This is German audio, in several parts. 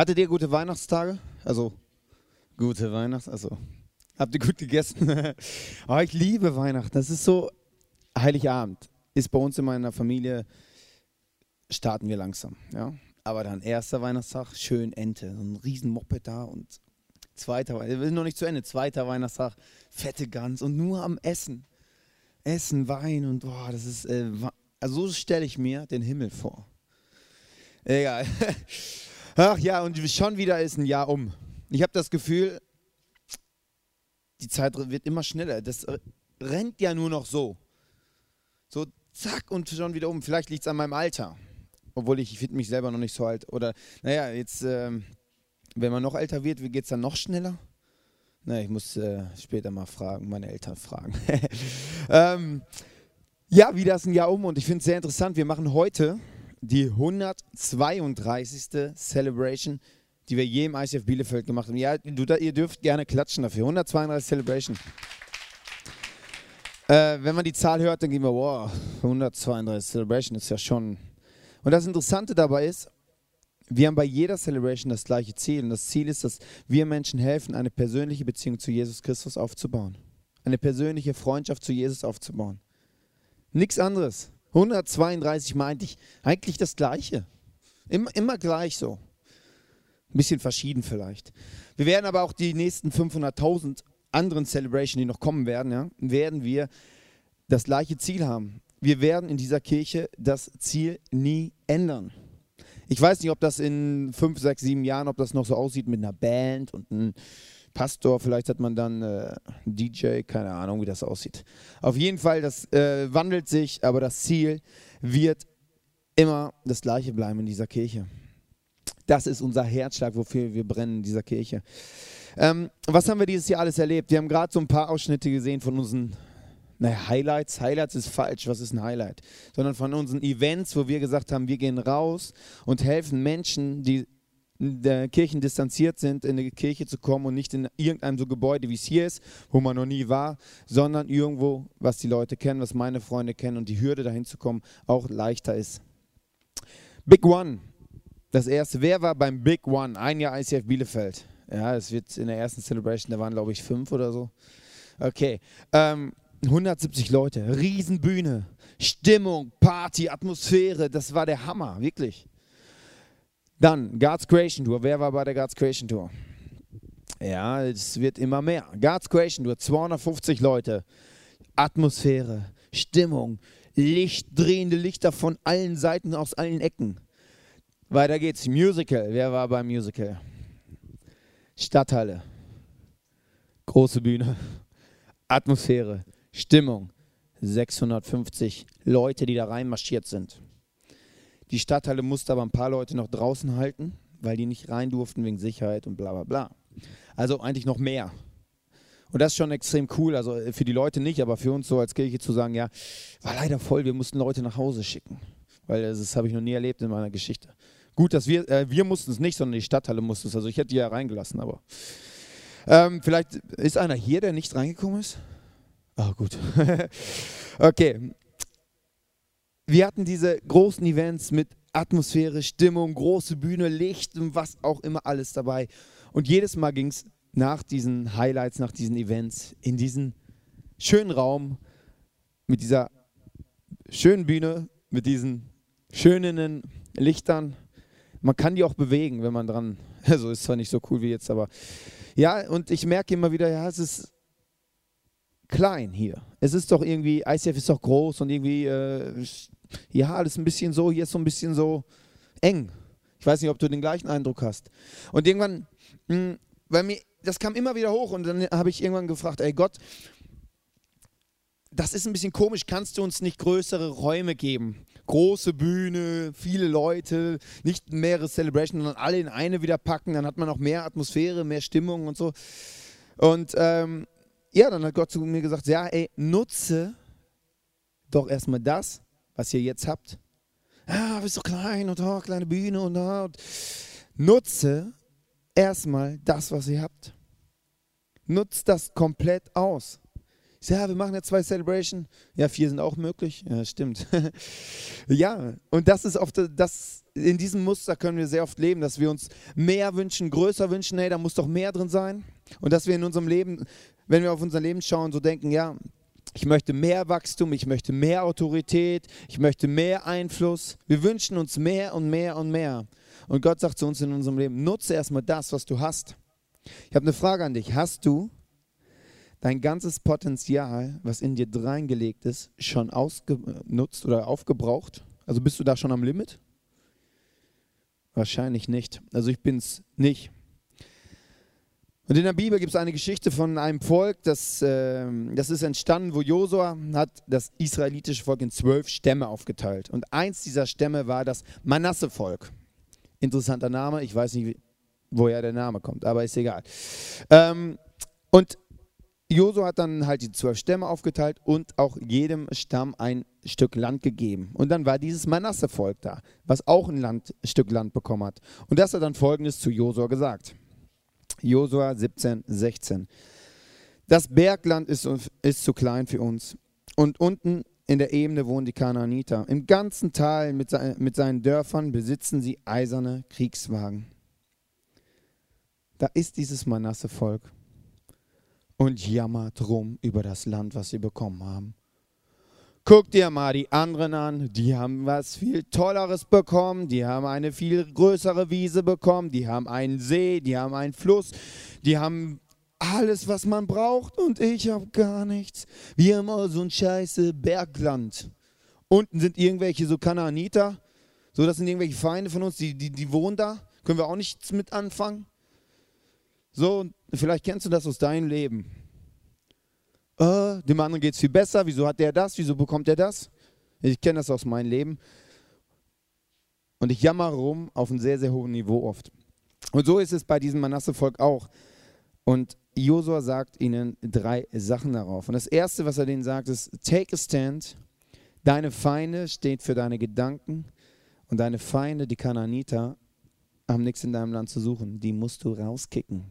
Hattet ihr gute Weihnachtstage? Also, gute Weihnachts-, also, habt ihr gut gegessen? oh, ich liebe Weihnachten. Das ist so, Heiligabend ist bei uns in meiner Familie, starten wir langsam, ja. Aber dann erster Weihnachtstag, schön Ente, so ein riesen Moped da und zweiter, wir sind noch nicht zu Ende, zweiter Weihnachtstag, fette Gans und nur am Essen. Essen, Wein und boah, das ist, äh, also so stelle ich mir den Himmel vor. Egal. Ach ja, und schon wieder ist ein Jahr um. Ich habe das Gefühl, die Zeit wird immer schneller. Das rennt ja nur noch so. So zack und schon wieder um. Vielleicht liegt es an meinem Alter. Obwohl ich, ich finde mich selber noch nicht so alt. Oder, naja, jetzt, äh, wenn man noch älter wird, geht es dann noch schneller? Na, ich muss äh, später mal fragen, meine Eltern fragen. ähm, ja, wieder ist ein Jahr um und ich finde es sehr interessant. Wir machen heute die 132. Celebration, die wir je im ICF Bielefeld gemacht haben. Ja, du, ihr dürft gerne klatschen dafür. 132 Celebration. Äh, wenn man die Zahl hört, dann gehen wir, wow, 132 Celebration ist ja schon. Und das Interessante dabei ist, wir haben bei jeder Celebration das gleiche Ziel. Und das Ziel ist, dass wir Menschen helfen, eine persönliche Beziehung zu Jesus Christus aufzubauen. Eine persönliche Freundschaft zu Jesus aufzubauen. Nichts anderes. 132 Mal eigentlich, eigentlich das Gleiche. Immer, immer gleich so. Ein bisschen verschieden vielleicht. Wir werden aber auch die nächsten 500.000 anderen Celebrations, die noch kommen werden, ja, werden wir das gleiche Ziel haben. Wir werden in dieser Kirche das Ziel nie ändern. Ich weiß nicht, ob das in fünf, sechs, sieben Jahren, ob das noch so aussieht mit einer Band und einem Pastor, vielleicht hat man dann äh, DJ, keine Ahnung, wie das aussieht. Auf jeden Fall, das äh, wandelt sich, aber das Ziel wird immer das gleiche bleiben in dieser Kirche. Das ist unser Herzschlag, wofür wir brennen in dieser Kirche. Ähm, was haben wir dieses Jahr alles erlebt? Wir haben gerade so ein paar Ausschnitte gesehen von unseren naja, Highlights. Highlights ist falsch. Was ist ein Highlight? Sondern von unseren Events, wo wir gesagt haben, wir gehen raus und helfen Menschen, die der Kirchen distanziert sind, in die Kirche zu kommen und nicht in irgendeinem so Gebäude, wie es hier ist, wo man noch nie war, sondern irgendwo, was die Leute kennen, was meine Freunde kennen und die Hürde dahin zu kommen auch leichter ist. Big One, das erste. Wer war beim Big One? Ein Jahr ICF Bielefeld. Ja, es wird in der ersten Celebration, da waren glaube ich fünf oder so. Okay. Ähm, 170 Leute, Riesenbühne, Stimmung, Party, Atmosphäre, das war der Hammer, wirklich. Dann God's Creation Tour. Wer war bei der God's Creation Tour? Ja, es wird immer mehr. God's Creation Tour, 250 Leute. Atmosphäre, Stimmung, Licht, drehende Lichter von allen Seiten, aus allen Ecken. Weiter geht's. Musical. Wer war beim Musical? Stadthalle. Große Bühne. Atmosphäre, Stimmung. 650 Leute, die da reinmarschiert sind. Die Stadthalle musste aber ein paar Leute noch draußen halten, weil die nicht rein durften wegen Sicherheit und bla bla bla. Also eigentlich noch mehr. Und das ist schon extrem cool. Also äh, für die Leute nicht, aber für uns so als Kirche zu sagen, ja, war leider voll, wir mussten Leute nach Hause schicken. Weil das, das habe ich noch nie erlebt in meiner Geschichte. Gut, dass wir, äh, wir mussten es nicht, sondern die Stadthalle musste es. Also ich hätte die ja reingelassen, aber. Ähm, vielleicht ist einer hier, der nicht reingekommen ist? Ah, gut. okay wir hatten diese großen Events mit Atmosphäre, Stimmung, große Bühne, Licht und was auch immer alles dabei. Und jedes Mal ging es nach diesen Highlights, nach diesen Events in diesen schönen Raum mit dieser schönen Bühne, mit diesen schönen Lichtern. Man kann die auch bewegen, wenn man dran. Also ist zwar nicht so cool wie jetzt, aber ja, und ich merke immer wieder, ja, es ist klein hier. Es ist doch irgendwie, ICF ist doch groß und irgendwie äh, ja, alles ein bisschen so, hier ist so ein bisschen so eng. Ich weiß nicht, ob du den gleichen Eindruck hast. Und irgendwann, mh, hm, weil mir, das kam immer wieder hoch und dann habe ich irgendwann gefragt, ey Gott, das ist ein bisschen komisch, kannst du uns nicht größere Räume geben? Große Bühne, viele Leute, nicht mehrere Celebrations, sondern alle in eine wieder packen, dann hat man auch mehr Atmosphäre, mehr Stimmung und so. Und ähm, ja, dann hat Gott zu mir gesagt, ja, ey, nutze doch erstmal das, was ihr jetzt habt. Ah, bist so klein und oh, kleine Bühne und, oh, und nutze erstmal das, was ihr habt. Nutzt das komplett aus. Ich sage, ja, wir machen ja zwei Celebration. Ja, vier sind auch möglich. Ja, stimmt. ja, und das ist oft, das, in diesem Muster können wir sehr oft leben, dass wir uns mehr wünschen, größer wünschen, hey, da muss doch mehr drin sein. Und dass wir in unserem Leben, wenn wir auf unser Leben schauen, so denken, ja, ich möchte mehr Wachstum, ich möchte mehr Autorität, ich möchte mehr Einfluss. Wir wünschen uns mehr und mehr und mehr. Und Gott sagt zu uns in unserem Leben, nutze erstmal das, was du hast. Ich habe eine Frage an dich. Hast du dein ganzes Potenzial, was in dir reingelegt ist, schon ausgenutzt oder aufgebraucht? Also bist du da schon am Limit? Wahrscheinlich nicht. Also ich bin es nicht. Und in der Bibel gibt es eine Geschichte von einem Volk, das, äh, das ist entstanden, wo Josua hat das israelitische Volk in zwölf Stämme aufgeteilt. Und eins dieser Stämme war das Manasse-Volk. Interessanter Name, ich weiß nicht, woher der Name kommt, aber ist egal. Ähm, und Josua hat dann halt die zwölf Stämme aufgeteilt und auch jedem Stamm ein Stück Land gegeben. Und dann war dieses Manasse-Volk da, was auch ein Land, Stück Land bekommen hat. Und das hat dann folgendes zu Josua gesagt. Josua 17, 16. Das Bergland ist, ist zu klein für uns. Und unten in der Ebene wohnen die Kanaaniter. Im ganzen Tal mit, mit seinen Dörfern besitzen sie eiserne Kriegswagen. Da ist dieses Manasse-Volk und jammert rum über das Land, was sie bekommen haben. Guck dir mal die anderen an, die haben was viel Tolleres bekommen, die haben eine viel größere Wiese bekommen, die haben einen See, die haben einen Fluss, die haben alles, was man braucht. Und ich habe gar nichts. Wir haben auch so ein scheiße Bergland. Unten sind irgendwelche so Kanaaniter, so das sind irgendwelche Feinde von uns, die, die, die wohnen da, können wir auch nichts mit anfangen. So, vielleicht kennst du das aus deinem Leben äh, dem anderen geht es viel besser, wieso hat der das, wieso bekommt er das? Ich kenne das aus meinem Leben. Und ich jammer rum auf einem sehr, sehr hohen Niveau oft. Und so ist es bei diesem Manasse-Volk auch. Und Josua sagt ihnen drei Sachen darauf. Und das Erste, was er denen sagt, ist, take a stand. Deine Feinde steht für deine Gedanken. Und deine Feinde, die Kananiter, haben nichts in deinem Land zu suchen. Die musst du rauskicken.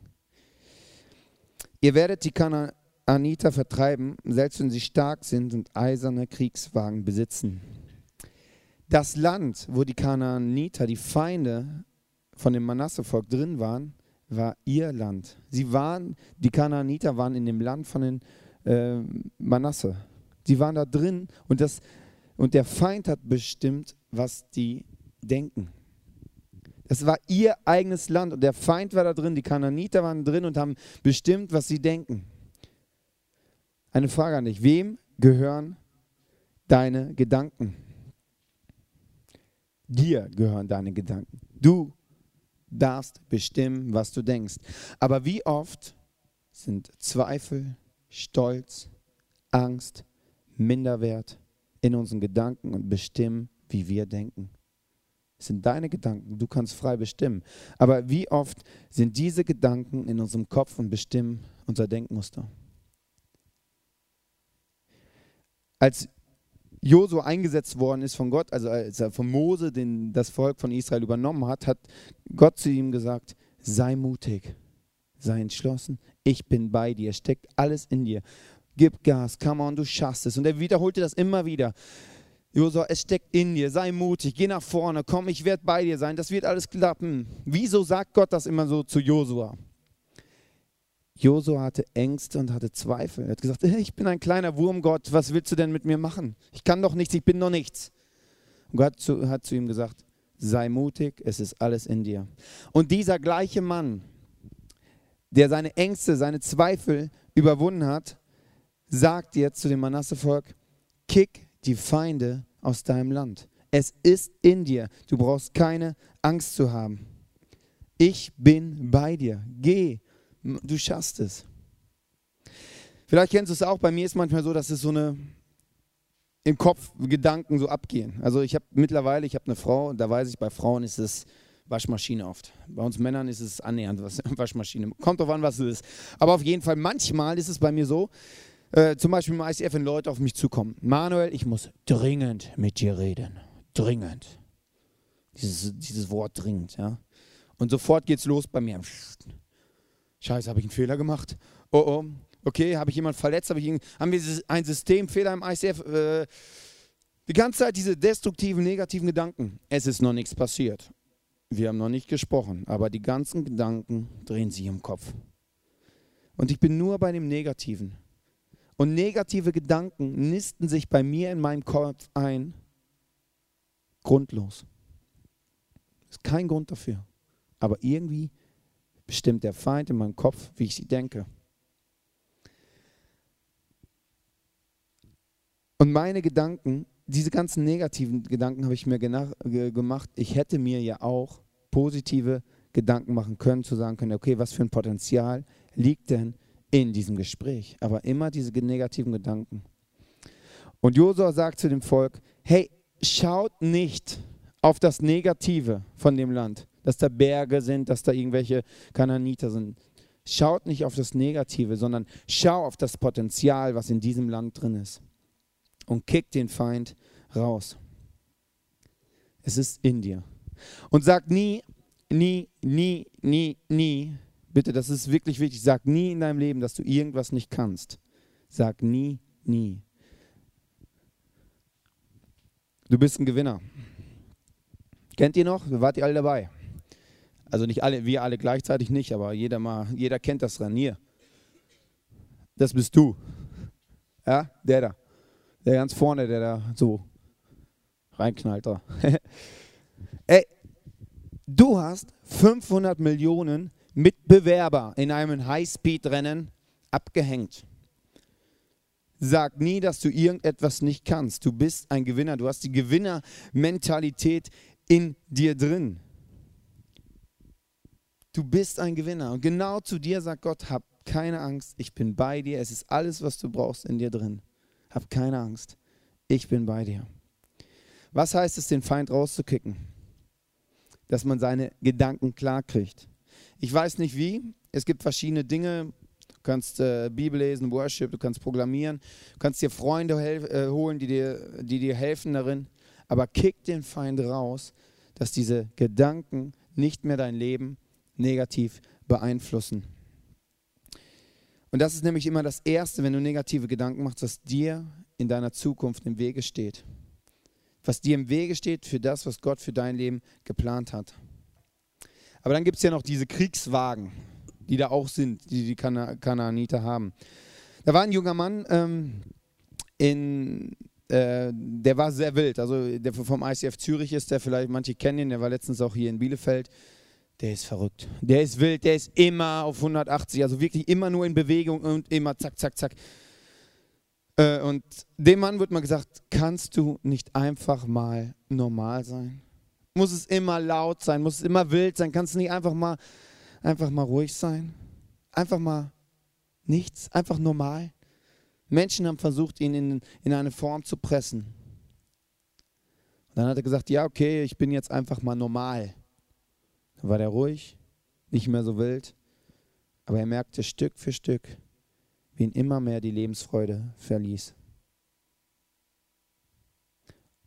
Ihr werdet die Kananiter Anita vertreiben, selbst wenn sie stark sind und eiserne Kriegswagen besitzen. Das Land, wo die Kanaaniter, die Feinde von dem Manasse-Volk drin waren, war ihr Land. Sie waren, die Kanaaniter waren in dem Land von den äh, Manasse. Sie waren da drin und, das, und der Feind hat bestimmt, was die denken. Das war ihr eigenes Land und der Feind war da drin, die Kanaaniter waren drin und haben bestimmt, was sie denken. Eine Frage an dich. Wem gehören deine Gedanken? Dir gehören deine Gedanken. Du darfst bestimmen, was du denkst. Aber wie oft sind Zweifel, Stolz, Angst, Minderwert in unseren Gedanken und bestimmen, wie wir denken? Es sind deine Gedanken, du kannst frei bestimmen. Aber wie oft sind diese Gedanken in unserem Kopf und bestimmen unser Denkmuster? Als Josua eingesetzt worden ist von Gott, also als er von Mose den, das Volk von Israel übernommen hat, hat Gott zu ihm gesagt, sei mutig, sei entschlossen, ich bin bei dir, steckt alles in dir. Gib Gas, come on, du schaffst es. Und er wiederholte das immer wieder. Josua, es steckt in dir, sei mutig, geh nach vorne, komm, ich werde bei dir sein, das wird alles klappen. Wieso sagt Gott das immer so zu Josua? Josua hatte Ängste und hatte Zweifel. Er hat gesagt, ich bin ein kleiner Wurm, Gott, was willst du denn mit mir machen? Ich kann doch nichts, ich bin doch nichts. Und Gott hat zu ihm gesagt, sei mutig, es ist alles in dir. Und dieser gleiche Mann, der seine Ängste, seine Zweifel überwunden hat, sagt jetzt zu dem Manasse-Volk, kick die Feinde aus deinem Land. Es ist in dir. Du brauchst keine Angst zu haben. Ich bin bei dir. Geh Du schaffst es. Vielleicht kennst du es auch, bei mir ist manchmal so, dass es so eine im Kopf Gedanken so abgehen. Also ich habe mittlerweile, ich habe eine Frau, da weiß ich, bei Frauen ist es Waschmaschine oft. Bei uns Männern ist es annähernd was, Waschmaschine. Kommt drauf an, was es ist. Aber auf jeden Fall, manchmal ist es bei mir so, äh, zum Beispiel im ICF, wenn Leute auf mich zukommen. Manuel, ich muss dringend mit dir reden. Dringend. Dieses, dieses Wort dringend, ja. Und sofort geht's los bei mir. Scheiße, habe ich einen Fehler gemacht? Oh oh. Okay, habe ich jemanden verletzt? Habe ich haben wir einen Systemfehler im ICF? Äh, die ganze Zeit diese destruktiven, negativen Gedanken. Es ist noch nichts passiert. Wir haben noch nicht gesprochen, aber die ganzen Gedanken drehen sich im Kopf. Und ich bin nur bei dem Negativen. Und negative Gedanken nisten sich bei mir in meinem Kopf ein. Grundlos. Ist kein Grund dafür. Aber irgendwie bestimmt der Feind in meinem Kopf, wie ich sie denke. Und meine Gedanken, diese ganzen negativen Gedanken habe ich mir gemacht. Ich hätte mir ja auch positive Gedanken machen können, zu sagen können, okay, was für ein Potenzial liegt denn in diesem Gespräch? Aber immer diese negativen Gedanken. Und Josua sagt zu dem Volk, hey, schaut nicht auf das Negative von dem Land, dass da Berge sind, dass da irgendwelche Kananiter sind. Schaut nicht auf das Negative, sondern schau auf das Potenzial, was in diesem Land drin ist. Und kick den Feind raus. Es ist in dir. Und sag nie, nie, nie, nie, nie, bitte, das ist wirklich wichtig, sag nie in deinem Leben, dass du irgendwas nicht kannst. Sag nie, nie. Du bist ein Gewinner. Kennt ihr noch? Wart ihr alle dabei? Also nicht alle, wir alle gleichzeitig nicht, aber jeder mal, jeder kennt das Ranier. Das bist du. Ja, der da. Der ganz vorne, der da so reinknallt da. Ey, du hast 500 Millionen Mitbewerber in einem Highspeed-Rennen abgehängt. Sag nie, dass du irgendetwas nicht kannst. Du bist ein Gewinner. Du hast die Gewinnermentalität in dir drin. Du bist ein Gewinner. Und genau zu dir sagt Gott, hab keine Angst, ich bin bei dir. Es ist alles, was du brauchst in dir drin. Hab keine Angst, ich bin bei dir. Was heißt es, den Feind rauszukicken? Dass man seine Gedanken klar kriegt. Ich weiß nicht wie. Es gibt verschiedene Dinge. Du kannst äh, Bibel lesen, Worship, du kannst programmieren, du kannst dir Freunde äh, holen, die dir, die dir helfen darin aber kick den Feind raus, dass diese Gedanken nicht mehr dein Leben negativ beeinflussen. Und das ist nämlich immer das Erste, wenn du negative Gedanken machst, was dir in deiner Zukunft im Wege steht. Was dir im Wege steht für das, was Gott für dein Leben geplant hat. Aber dann gibt es ja noch diese Kriegswagen, die da auch sind, die die Kana Kanaaniter haben. Da war ein junger Mann ähm, in äh, der war sehr wild. Also der vom ICF Zürich ist der, vielleicht manche kennen ihn, der war letztens auch hier in Bielefeld. Der ist verrückt. Der ist wild, der ist immer auf 180, also wirklich immer nur in Bewegung und immer zack, zack, zack. Äh, und dem Mann wird mal gesagt, kannst du nicht einfach mal normal sein? Muss es immer laut sein? Muss es immer wild sein? Kannst du nicht einfach mal, einfach mal ruhig sein? Einfach mal nichts? Einfach normal? Menschen haben versucht, ihn in, in eine Form zu pressen. Und dann hat er gesagt, ja, okay, ich bin jetzt einfach mal normal. War der ruhig, nicht mehr so wild, aber er merkte Stück für Stück, wie ihn immer mehr die Lebensfreude verließ.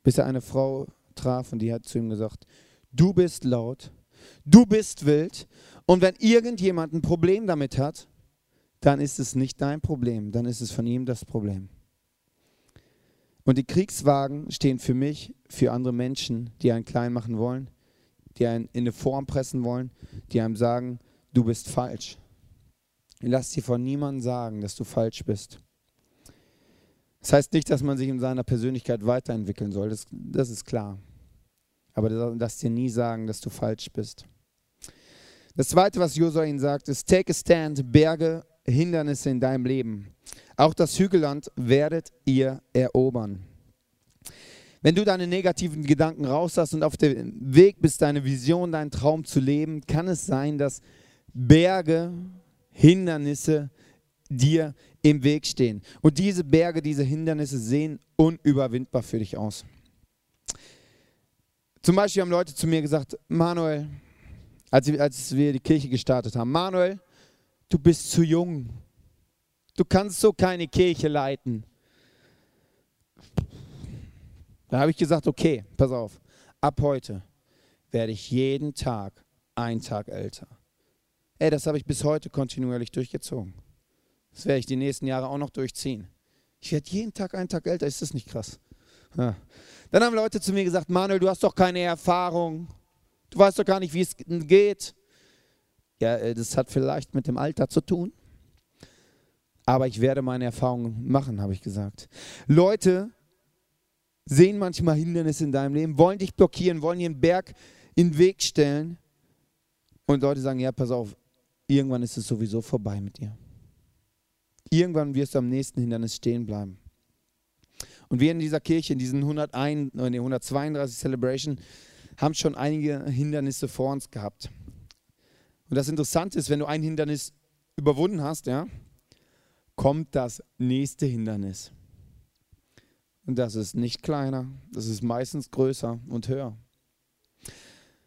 Bis er eine Frau traf und die hat zu ihm gesagt, du bist laut, du bist wild und wenn irgendjemand ein Problem damit hat, dann ist es nicht dein Problem, dann ist es von ihm das Problem. Und die Kriegswagen stehen für mich, für andere Menschen, die einen klein machen wollen, die einen in eine Form pressen wollen, die einem sagen, du bist falsch. Lass dir von niemandem sagen, dass du falsch bist. Das heißt nicht, dass man sich in seiner Persönlichkeit weiterentwickeln soll, das, das ist klar. Aber lass dir nie sagen, dass du falsch bist. Das zweite, was Josua ihnen sagt, ist: Take a stand, Berge Hindernisse in deinem Leben. Auch das Hügelland werdet ihr erobern. Wenn du deine negativen Gedanken raus hast und auf dem Weg bist, deine Vision, deinen Traum zu leben, kann es sein, dass Berge, Hindernisse dir im Weg stehen. Und diese Berge, diese Hindernisse sehen unüberwindbar für dich aus. Zum Beispiel haben Leute zu mir gesagt, Manuel, als, wir die Kirche gestartet haben, Manuel, du bist zu jung. Du kannst so keine Kirche leiten. Da habe ich gesagt, okay, pass auf, ab heute werde ich jeden Tag einen Tag älter. Ey, das habe ich bis heute kontinuierlich durchgezogen. Das werde ich die nächsten Jahre auch noch durchziehen. Ich werde jeden Tag einen Tag älter, ist das nicht krass? Ja. Dann haben Leute zu mir gesagt, Manuel, du hast doch keine Erfahrung. Du weißt doch gar nicht, wie es geht. Ja, äh, das hat vielleicht mit dem Alter zu tun. Aber ich werde meine Erfahrungen machen, habe ich gesagt. Leute sehen manchmal Hindernisse in deinem Leben, wollen dich blockieren, wollen dir einen Berg in den Weg stellen. Und Leute sagen, ja, pass auf, irgendwann ist es sowieso vorbei mit dir. Irgendwann wirst du am nächsten Hindernis stehen bleiben. Und wir in dieser Kirche, in diesen 101, nee, 132 Celebration, haben schon einige Hindernisse vor uns gehabt. Und das Interessante ist, wenn du ein Hindernis überwunden hast, ja, kommt das nächste Hindernis. Und das ist nicht kleiner, das ist meistens größer und höher.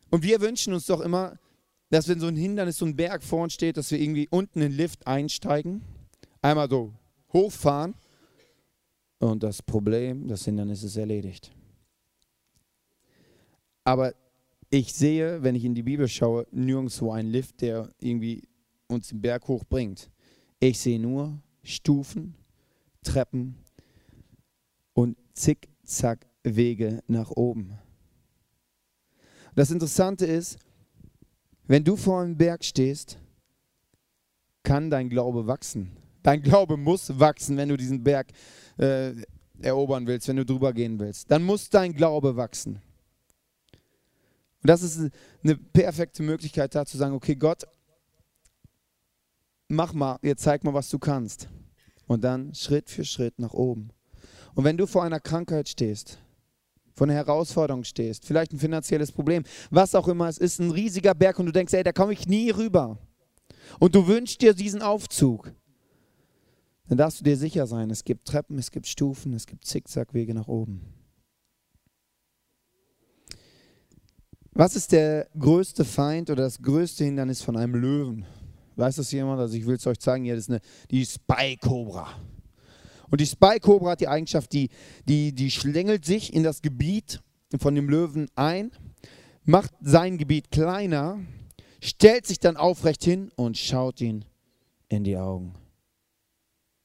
Und wir wünschen uns doch immer, dass wenn so ein Hindernis, so ein Berg vor uns steht, dass wir irgendwie unten in den Lift einsteigen, einmal so hochfahren und das Problem, das Hindernis ist erledigt. Aber ich sehe, wenn ich in die Bibel schaue, nirgendwo einen Lift, der irgendwie uns den Berg hochbringt. Ich sehe nur Stufen, Treppen Zickzack-Wege nach oben. Das Interessante ist, wenn du vor einem Berg stehst, kann dein Glaube wachsen. Dein Glaube muss wachsen, wenn du diesen Berg äh, erobern willst, wenn du drüber gehen willst. Dann muss dein Glaube wachsen. Und das ist eine perfekte Möglichkeit, da zu sagen, okay, Gott, mach mal, jetzt zeig mal, was du kannst. Und dann Schritt für Schritt nach oben. Und wenn du vor einer Krankheit stehst, vor einer Herausforderung stehst, vielleicht ein finanzielles Problem, was auch immer, es ist ein riesiger Berg und du denkst, ey, da komme ich nie rüber. Und du wünschst dir diesen Aufzug. Dann darfst du dir sicher sein, es gibt Treppen, es gibt Stufen, es gibt Zickzackwege nach oben. Was ist der größte Feind oder das größte Hindernis von einem Löwen? Weiß das jemand? Also ich will es euch zeigen, hier ist eine, die Spy Cobra. Und die Spy Cobra hat die Eigenschaft, die, die, die schlängelt sich in das Gebiet von dem Löwen ein, macht sein Gebiet kleiner, stellt sich dann aufrecht hin und schaut ihn in die Augen.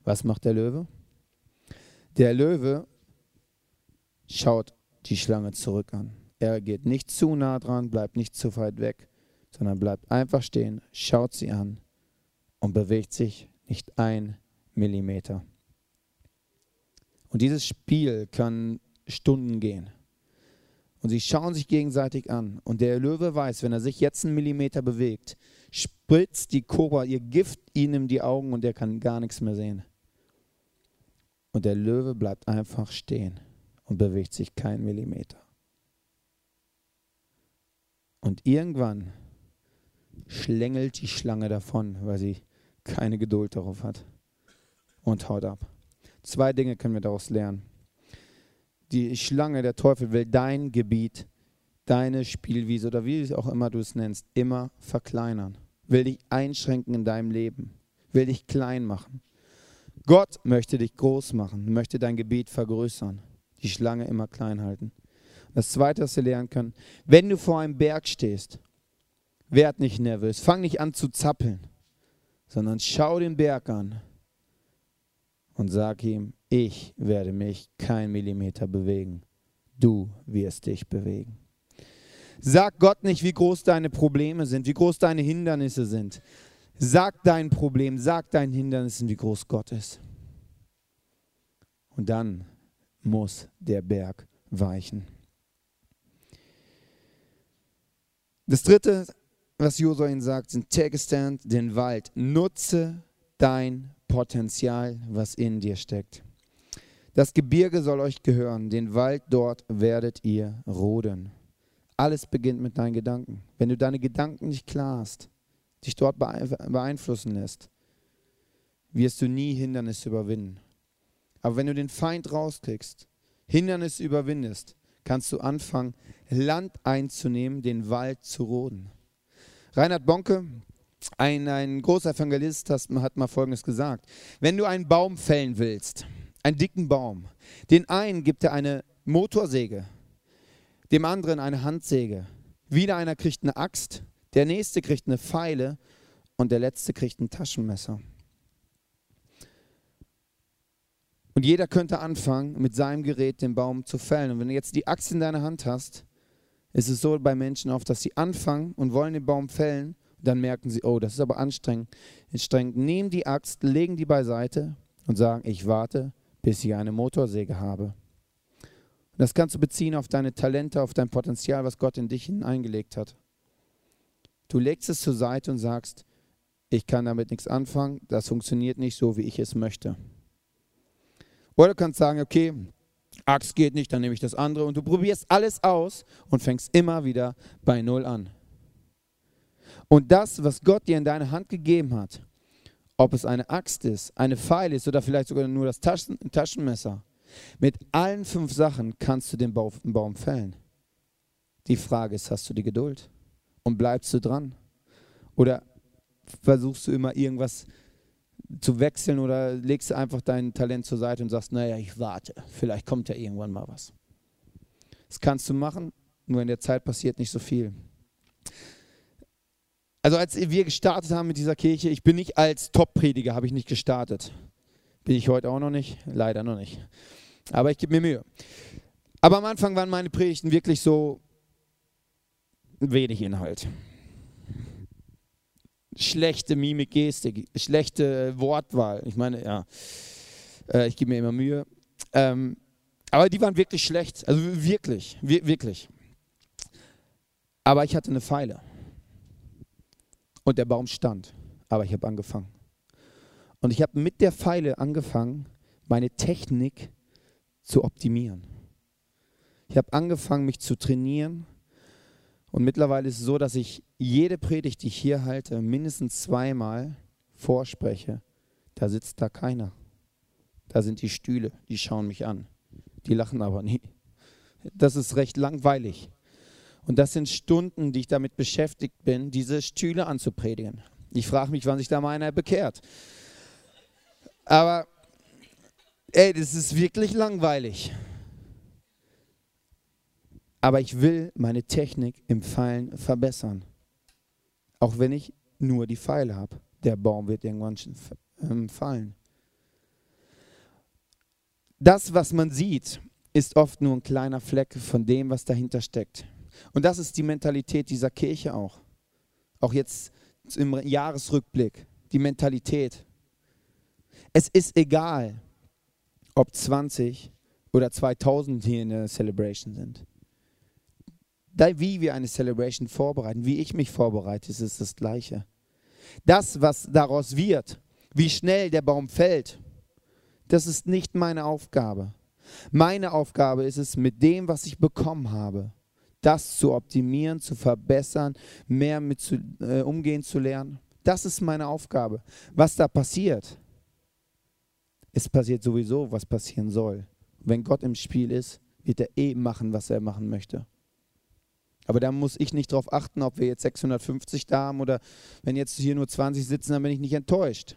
Was macht der Löwe? Der Löwe schaut die Schlange zurück an. Er geht nicht zu nah dran, bleibt nicht zu weit weg, sondern bleibt einfach stehen, schaut sie an und bewegt sich nicht ein Millimeter. Und dieses Spiel kann Stunden gehen. Und sie schauen sich gegenseitig an. Und der Löwe weiß, wenn er sich jetzt einen Millimeter bewegt, spritzt die Kobra ihr Gift ihm in die Augen und er kann gar nichts mehr sehen. Und der Löwe bleibt einfach stehen und bewegt sich keinen Millimeter. Und irgendwann schlängelt die Schlange davon, weil sie keine Geduld darauf hat und haut ab. Zwei Dinge können wir daraus lernen. Die Schlange, der Teufel, will dein Gebiet, deine Spielwiese oder wie auch immer du es nennst, immer verkleinern. Will dich einschränken in deinem Leben. Will dich klein machen. Gott möchte dich groß machen, möchte dein Gebiet vergrößern. Die Schlange immer klein halten. Das Zweite, was wir lernen können, wenn du vor einem Berg stehst, werd nicht nervös, fang nicht an zu zappeln, sondern schau den Berg an und sag ihm, ich werde mich kein Millimeter bewegen, du wirst dich bewegen. Sag Gott nicht, wie groß deine Probleme sind, wie groß deine Hindernisse sind. Sag dein Problem, sag deinen Hindernissen, wie groß Gott ist. Und dann muss der Berg weichen. Das dritte, was Josua ihnen sagt, sind take a stand, den Wald. Nutze dein Potenzial, was in dir steckt. Das Gebirge soll euch gehören, den Wald dort werdet ihr roden. Alles beginnt mit deinen Gedanken. Wenn du deine Gedanken nicht klar hast, dich dort beeinflussen lässt, wirst du nie Hindernisse überwinden. Aber wenn du den Feind rauskriegst, Hindernisse überwindest, kannst du anfangen, Land einzunehmen, den Wald zu roden. Reinhard Bonke, ein, ein großer Evangelist, hat mal Folgendes gesagt. Wenn du einen Baum fällen willst, einen dicken Baum, den einen gibt er eine Motorsäge, dem anderen eine Handsäge. Wieder einer kriegt eine Axt, der nächste kriegt eine Pfeile und der letzte kriegt ein Taschenmesser. Und jeder könnte anfangen, mit seinem Gerät den Baum zu fällen. Und wenn du jetzt die Axt in deiner Hand hast, ist es so bei Menschen oft, dass sie anfangen und wollen den Baum fällen. Dann merken sie, oh, das ist aber anstrengend. anstrengend. Nehmen die Axt, legen die beiseite und sagen, ich warte, bis ich eine Motorsäge habe. Das kannst du beziehen auf deine Talente, auf dein Potenzial, was Gott in dich hineingelegt hat. Du legst es zur Seite und sagst, ich kann damit nichts anfangen, das funktioniert nicht so, wie ich es möchte. Oder du kannst sagen, okay, Axt geht nicht, dann nehme ich das andere und du probierst alles aus und fängst immer wieder bei Null an. Und das, was Gott dir in deine Hand gegeben hat, ob es eine Axt ist, eine Pfeil ist oder vielleicht sogar nur das Taschen, Taschenmesser, mit allen fünf Sachen kannst du den Baum fällen. Die Frage ist, hast du die Geduld und bleibst du dran? Oder versuchst du immer irgendwas zu wechseln oder legst du einfach dein Talent zur Seite und sagst, naja, ich warte, vielleicht kommt ja irgendwann mal was. Das kannst du machen, nur in der Zeit passiert nicht so viel. Also als wir gestartet haben mit dieser Kirche, ich bin nicht als Top-Prediger, habe ich nicht gestartet. Bin ich heute auch noch nicht, leider noch nicht. Aber ich gebe mir Mühe. Aber am Anfang waren meine Predigten wirklich so wenig Inhalt schlechte Mimik, Gestik, schlechte Wortwahl. Ich meine, ja, äh, ich gebe mir immer Mühe. Ähm, aber die waren wirklich schlecht, also wirklich, wirklich. Aber ich hatte eine Pfeile. Und der Baum stand. Aber ich habe angefangen. Und ich habe mit der Pfeile angefangen, meine Technik zu optimieren. Ich habe angefangen, mich zu trainieren und mittlerweile ist es so, dass ich jede Predigt, die ich hier halte, mindestens zweimal vorspreche. Da sitzt da keiner. Da sind die Stühle, die schauen mich an. Die lachen aber nie. Das ist recht langweilig. Und das sind Stunden, die ich damit beschäftigt bin, diese Stühle anzupredigen. Ich frage mich, wann sich da mal einer bekehrt. Aber, ey, das ist wirklich langweilig. Aber ich will meine Technik im Pfeilen verbessern. Auch wenn ich nur die Pfeile habe. Der Baum wird irgendwann ähm, fallen. Das, was man sieht, ist oft nur ein kleiner Fleck von dem, was dahinter steckt. Und das ist die Mentalität dieser Kirche auch. Auch jetzt im Jahresrückblick, die Mentalität. Es ist egal, ob 20 oder 2000 hier in der Celebration sind wie wir eine Celebration vorbereiten, wie ich mich vorbereite, ist das Gleiche. Das, was daraus wird, wie schnell der Baum fällt, das ist nicht meine Aufgabe. Meine Aufgabe ist es, mit dem, was ich bekommen habe, das zu optimieren, zu verbessern, mehr mit zu, äh, umgehen zu lernen. Das ist meine Aufgabe. Was da passiert, es passiert sowieso, was passieren soll. Wenn Gott im Spiel ist, wird er eh machen, was er machen möchte. Aber da muss ich nicht darauf achten, ob wir jetzt 650 da haben oder wenn jetzt hier nur 20 sitzen, dann bin ich nicht enttäuscht.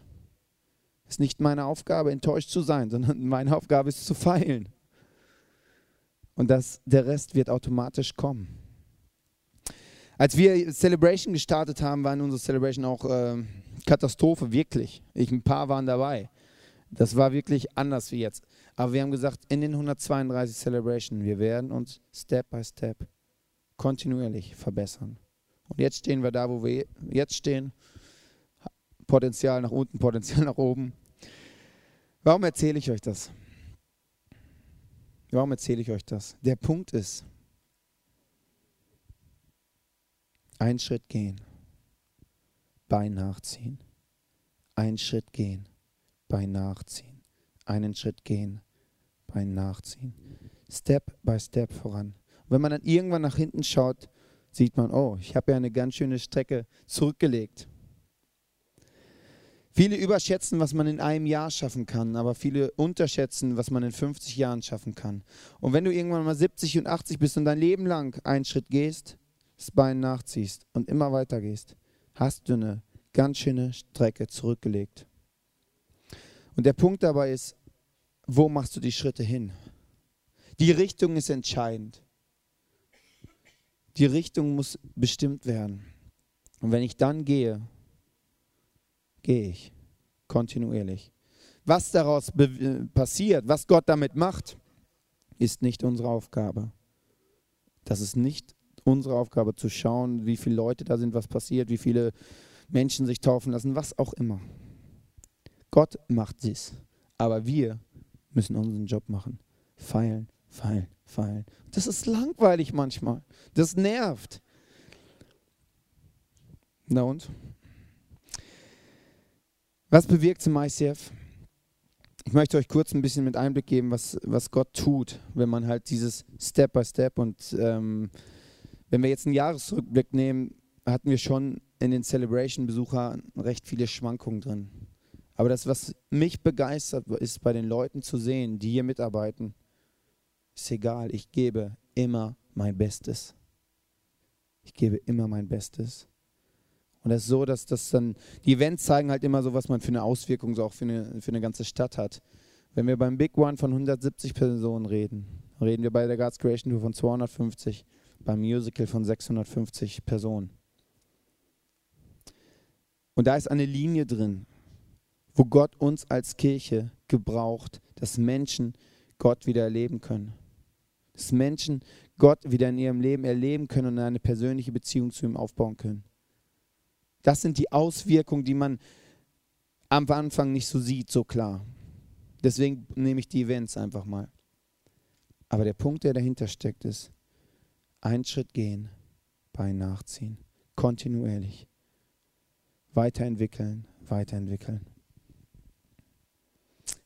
Es ist nicht meine Aufgabe, enttäuscht zu sein, sondern meine Aufgabe ist zu feilen. Und das, der Rest wird automatisch kommen. Als wir Celebration gestartet haben, war in unserer Celebration auch äh, Katastrophe, wirklich. Ich, ein paar waren dabei. Das war wirklich anders wie jetzt. Aber wir haben gesagt, in den 132 Celebration, wir werden uns Step by Step kontinuierlich verbessern. Und jetzt stehen wir da, wo wir jetzt stehen. Potenzial nach unten, Potenzial nach oben. Warum erzähle ich euch das? Warum erzähle ich euch das? Der Punkt ist, einen Schritt gehen, Bein nachziehen. Einen Schritt gehen, Bein nachziehen. Einen Schritt gehen, Bein nachziehen. Step by Step voran. Wenn man dann irgendwann nach hinten schaut, sieht man, oh, ich habe ja eine ganz schöne Strecke zurückgelegt. Viele überschätzen, was man in einem Jahr schaffen kann, aber viele unterschätzen, was man in 50 Jahren schaffen kann. Und wenn du irgendwann mal 70 und 80 bist und dein Leben lang einen Schritt gehst, das Bein nachziehst und immer weiter gehst, hast du eine ganz schöne Strecke zurückgelegt. Und der Punkt dabei ist, wo machst du die Schritte hin? Die Richtung ist entscheidend. Die Richtung muss bestimmt werden. Und wenn ich dann gehe, gehe ich kontinuierlich. Was daraus passiert, was Gott damit macht, ist nicht unsere Aufgabe. Das ist nicht unsere Aufgabe zu schauen, wie viele Leute da sind, was passiert, wie viele Menschen sich taufen lassen, was auch immer. Gott macht es. Aber wir müssen unseren Job machen. Feilen, feilen, feilen. Das ist langweilig manchmal. Das nervt. Na und? Was bewirkt zum ICF? Ich möchte euch kurz ein bisschen mit Einblick geben, was, was Gott tut, wenn man halt dieses Step by Step und ähm, wenn wir jetzt einen Jahresrückblick nehmen, hatten wir schon in den Celebration-Besuchern recht viele Schwankungen drin. Aber das, was mich begeistert, ist bei den Leuten zu sehen, die hier mitarbeiten, ist egal, ich gebe immer mein Bestes. Ich gebe immer mein Bestes. Und das ist so, dass das dann, die Events zeigen halt immer so, was man für eine Auswirkung so auch für eine, für eine ganze Stadt hat. Wenn wir beim Big One von 170 Personen reden, reden wir bei der God's Creation Tour von 250, beim Musical von 650 Personen. Und da ist eine Linie drin, wo Gott uns als Kirche gebraucht, dass Menschen Gott wieder erleben können. Dass Menschen Gott wieder in ihrem Leben erleben können und eine persönliche Beziehung zu ihm aufbauen können. Das sind die Auswirkungen, die man am Anfang nicht so sieht, so klar. Deswegen nehme ich die Events einfach mal. Aber der Punkt, der dahinter steckt, ist, einen Schritt gehen, Bein nachziehen, kontinuierlich. Weiterentwickeln, weiterentwickeln.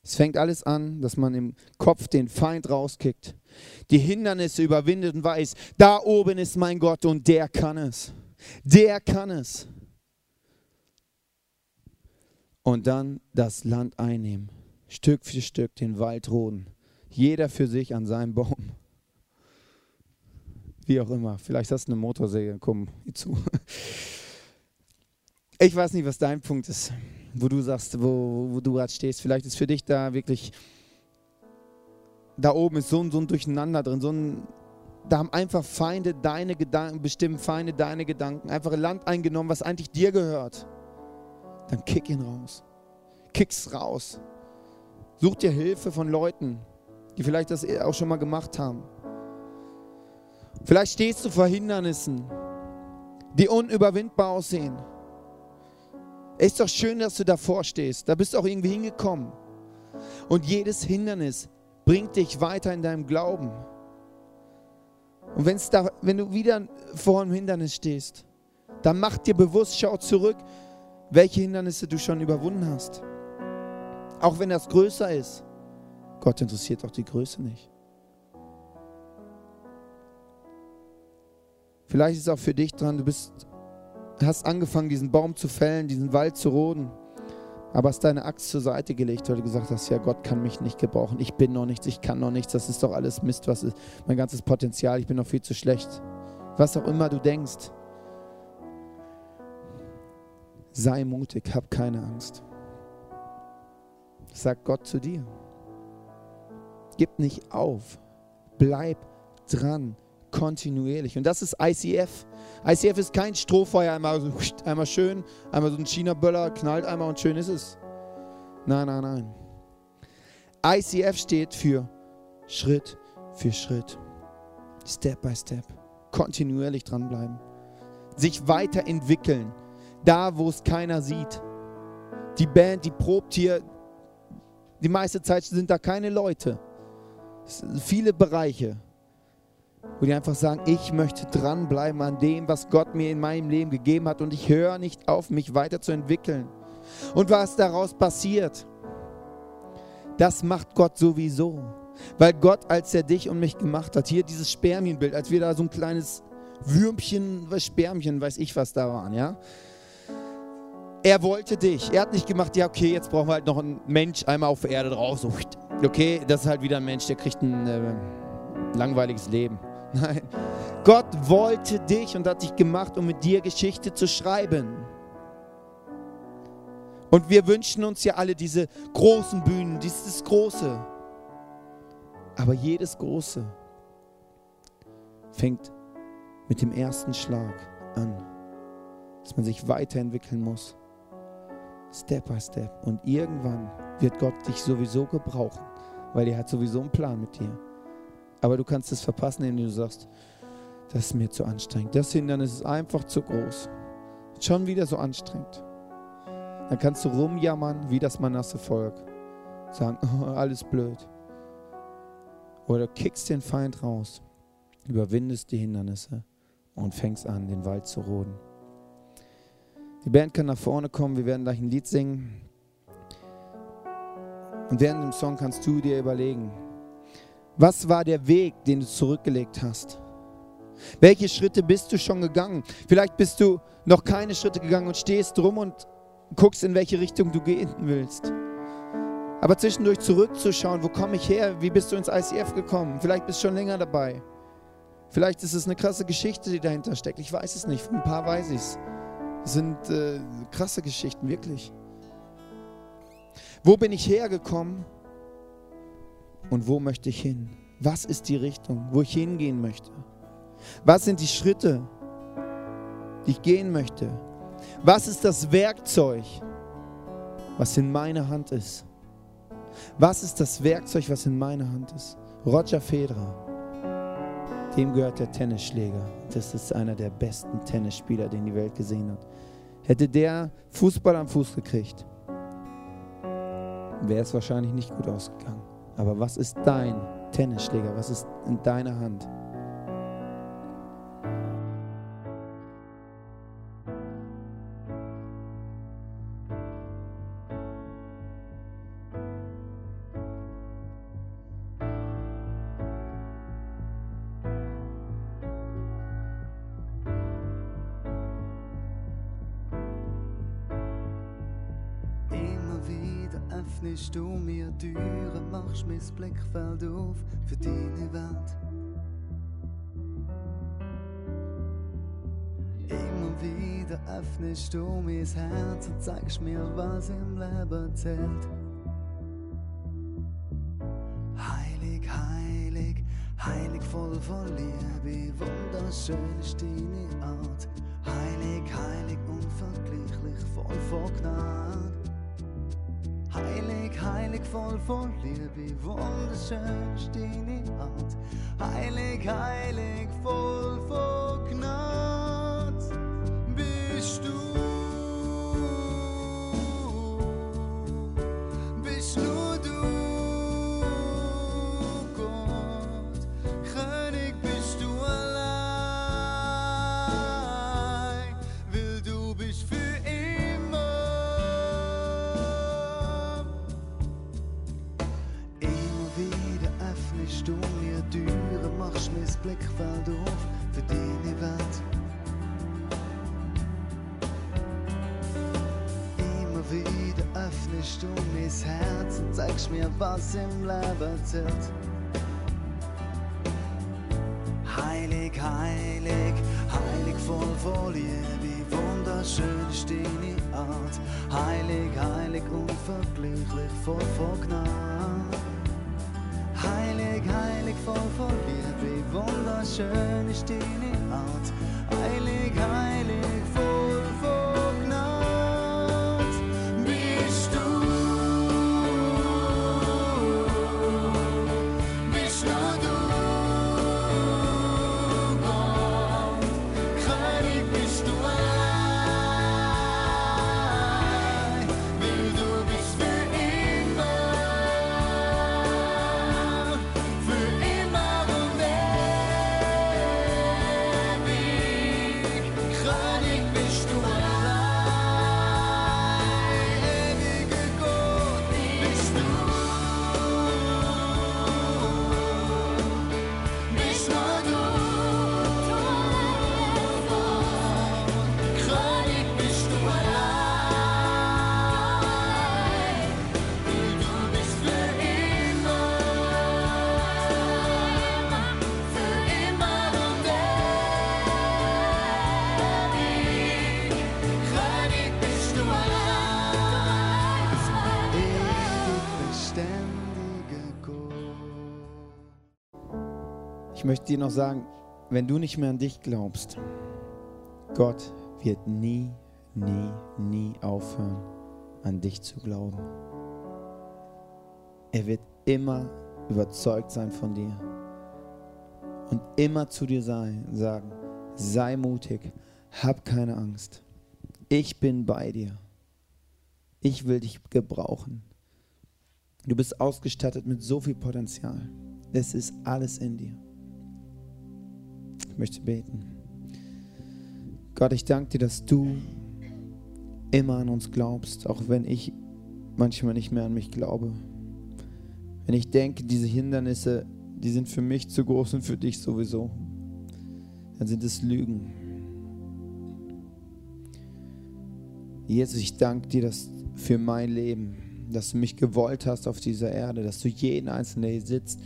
Es fängt alles an, dass man im Kopf den Feind rauskickt, die Hindernisse überwindet und weiß, da oben ist mein Gott und der kann es. Der kann es und dann das Land einnehmen. Stück für Stück den Wald roden. Jeder für sich an seinem Baum. Wie auch immer. Vielleicht hast du eine Motorsäge. Komm zu. Ich weiß nicht, was dein Punkt ist, wo du sagst, wo, wo du gerade stehst. Vielleicht ist für dich da wirklich, da oben ist so ein, so ein Durcheinander drin, so ein, da haben einfach Feinde deine Gedanken, bestimmen Feinde deine Gedanken, einfach ein Land eingenommen, was eigentlich dir gehört dann kick ihn raus. Kick's raus. Such dir Hilfe von Leuten, die vielleicht das auch schon mal gemacht haben. Vielleicht stehst du vor Hindernissen, die unüberwindbar aussehen. Ist doch schön, dass du davor stehst. Da bist du auch irgendwie hingekommen. Und jedes Hindernis bringt dich weiter in deinem Glauben. Und wenn's da, wenn du wieder vor einem Hindernis stehst, dann mach dir bewusst, schau zurück, welche Hindernisse du schon überwunden hast. Auch wenn das größer ist. Gott interessiert auch die Größe nicht. Vielleicht ist es auch für dich dran, du bist, hast angefangen, diesen Baum zu fällen, diesen Wald zu roden, aber hast deine Axt zur Seite gelegt, weil du gesagt hast, ja, Gott kann mich nicht gebrauchen, ich bin noch nichts, ich kann noch nichts, das ist doch alles Mist, was ist mein ganzes Potenzial, ich bin noch viel zu schlecht. Was auch immer du denkst. Sei mutig, hab keine Angst. Sagt Gott zu dir. Gib nicht auf. Bleib dran, kontinuierlich. Und das ist ICF. ICF ist kein Strohfeuer, einmal, so, einmal schön, einmal so ein China-Böller, knallt einmal und schön ist es. Nein, nein, nein. ICF steht für Schritt für Schritt. Step by Step. Kontinuierlich dranbleiben. Sich weiterentwickeln da, wo es keiner sieht. Die Band, die probt hier, die meiste Zeit sind da keine Leute. Viele Bereiche, wo die einfach sagen, ich möchte dranbleiben an dem, was Gott mir in meinem Leben gegeben hat und ich höre nicht auf, mich weiterzuentwickeln. Und was daraus passiert, das macht Gott sowieso. Weil Gott, als er dich und mich gemacht hat, hier dieses Spermienbild, als wir da so ein kleines Würmchen, Spermchen, weiß ich was da waren, ja, er wollte dich. Er hat nicht gemacht, ja, okay, jetzt brauchen wir halt noch einen Mensch einmal auf Erde drauf. So, okay, das ist halt wieder ein Mensch, der kriegt ein äh, langweiliges Leben. Nein, Gott wollte dich und hat dich gemacht, um mit dir Geschichte zu schreiben. Und wir wünschen uns ja alle diese großen Bühnen, dieses Große. Aber jedes Große fängt mit dem ersten Schlag an, dass man sich weiterentwickeln muss. Step by Step. Und irgendwann wird Gott dich sowieso gebrauchen, weil er hat sowieso einen Plan mit dir. Aber du kannst es verpassen, indem du sagst, das ist mir zu anstrengend. Das Hindernis ist einfach zu groß. Schon wieder so anstrengend. Dann kannst du rumjammern wie das Manasse Volk. Sagen, oh, alles blöd. Oder kickst den Feind raus, überwindest die Hindernisse und fängst an, den Wald zu roden. Die Band kann nach vorne kommen, wir werden gleich ein Lied singen. Und während dem Song kannst du dir überlegen, was war der Weg, den du zurückgelegt hast? Welche Schritte bist du schon gegangen? Vielleicht bist du noch keine Schritte gegangen und stehst drum und guckst, in welche Richtung du gehen willst. Aber zwischendurch zurückzuschauen, wo komme ich her? Wie bist du ins ICF gekommen? Vielleicht bist du schon länger dabei. Vielleicht ist es eine krasse Geschichte, die dahinter steckt. Ich weiß es nicht. Von ein paar weiß ich es. Sind äh, krasse Geschichten, wirklich. Wo bin ich hergekommen und wo möchte ich hin? Was ist die Richtung, wo ich hingehen möchte? Was sind die Schritte, die ich gehen möchte? Was ist das Werkzeug, was in meiner Hand ist? Was ist das Werkzeug, was in meiner Hand ist? Roger Federer, dem gehört der Tennisschläger. Das ist einer der besten Tennisspieler, den die Welt gesehen hat. Hätte der Fußball am Fuß gekriegt, wäre es wahrscheinlich nicht gut ausgegangen. Aber was ist dein Tennisschläger? Was ist in deiner Hand? Öffnest du mein Herz und zeigst mir, was im Leben zählt. Heilig, heilig, heilig voll von Liebe, wunderschön ist deine Art. Heilig, heilig, unvergleichlich, voll von Gnade. Heilig, heilig, voll von Liebe, wunderschön ist deine Art. Heilig, heilig, voll von Gnade mein Blickfeld auf für deine Welt. Immer wieder öffnest du mein Herz und zeigst mir, was im Leben zählt. Heilig, heilig, heilig, voll von Liebe, wunderschön ist deine Art. Heilig, heilig, unvergleichlich, voll von Gnade. Heilig, heilig, voll von Liebe, wunderschön ist deine Art. Heilig, heilig, voll möchte dir noch sagen, wenn du nicht mehr an dich glaubst, Gott wird nie, nie, nie aufhören, an dich zu glauben. Er wird immer überzeugt sein von dir und immer zu dir sein, sagen, sei mutig, hab keine Angst. Ich bin bei dir. Ich will dich gebrauchen. Du bist ausgestattet mit so viel Potenzial. Es ist alles in dir. Ich möchte beten. Gott, ich danke dir, dass du immer an uns glaubst, auch wenn ich manchmal nicht mehr an mich glaube. Wenn ich denke, diese Hindernisse, die sind für mich zu groß und für dich sowieso, dann sind es Lügen. Jesus, ich danke dir dass für mein Leben, dass du mich gewollt hast auf dieser Erde, dass du jeden Einzelnen, der hier sitzt,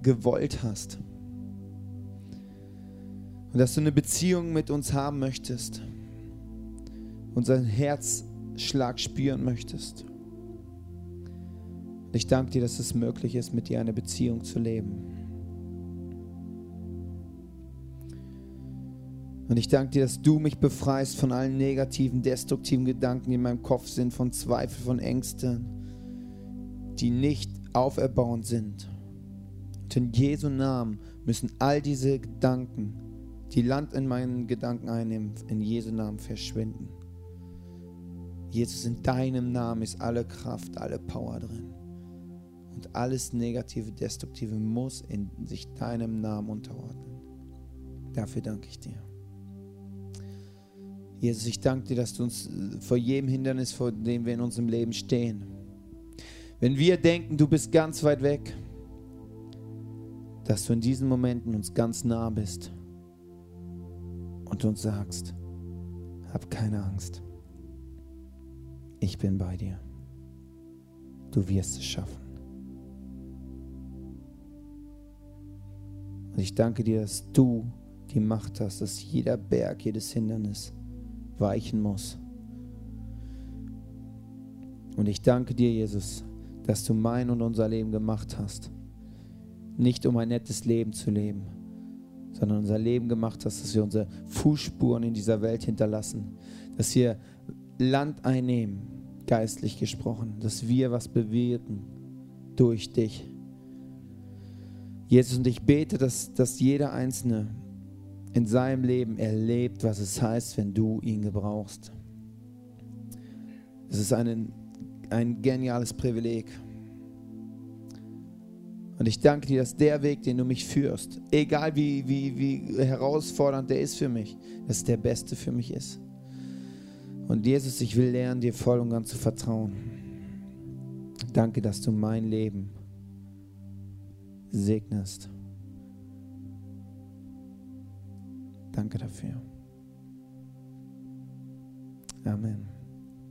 gewollt hast. Und dass du eine Beziehung mit uns haben möchtest, unseren Herzschlag spüren möchtest. Und ich danke dir, dass es möglich ist, mit dir eine Beziehung zu leben. Und ich danke dir, dass du mich befreist von allen negativen, destruktiven Gedanken, die in meinem Kopf sind, von Zweifel, von Ängsten, die nicht auferbauend sind. Und in Jesu Namen müssen all diese Gedanken, die Land in meinen Gedanken einnehmen, in Jesu Namen verschwinden. Jesus, in deinem Namen ist alle Kraft, alle Power drin. Und alles Negative, Destruktive muss in sich deinem Namen unterordnen. Dafür danke ich dir. Jesus, ich danke dir, dass du uns äh, vor jedem Hindernis, vor dem wir in unserem Leben stehen, wenn wir denken, du bist ganz weit weg, dass du in diesen Momenten uns ganz nah bist und uns sagst, hab keine Angst, ich bin bei dir, du wirst es schaffen. Und ich danke dir, dass du die Macht hast, dass jeder Berg, jedes Hindernis, weichen muss. Und ich danke dir, Jesus, dass du mein und unser Leben gemacht hast. Nicht um ein nettes Leben zu leben, sondern unser Leben gemacht hast, dass wir unsere Fußspuren in dieser Welt hinterlassen, dass wir Land einnehmen, geistlich gesprochen, dass wir was bewirken durch dich. Jesus, und ich bete, dass, dass jeder Einzelne in seinem Leben erlebt, was es heißt, wenn du ihn gebrauchst. Es ist ein, ein geniales Privileg. Und ich danke dir, dass der Weg, den du mich führst, egal wie, wie, wie herausfordernd der ist für mich, dass der beste für mich ist. Und Jesus, ich will lernen, dir voll und ganz zu vertrauen. Danke, dass du mein Leben segnest. Danke dafür. Amen.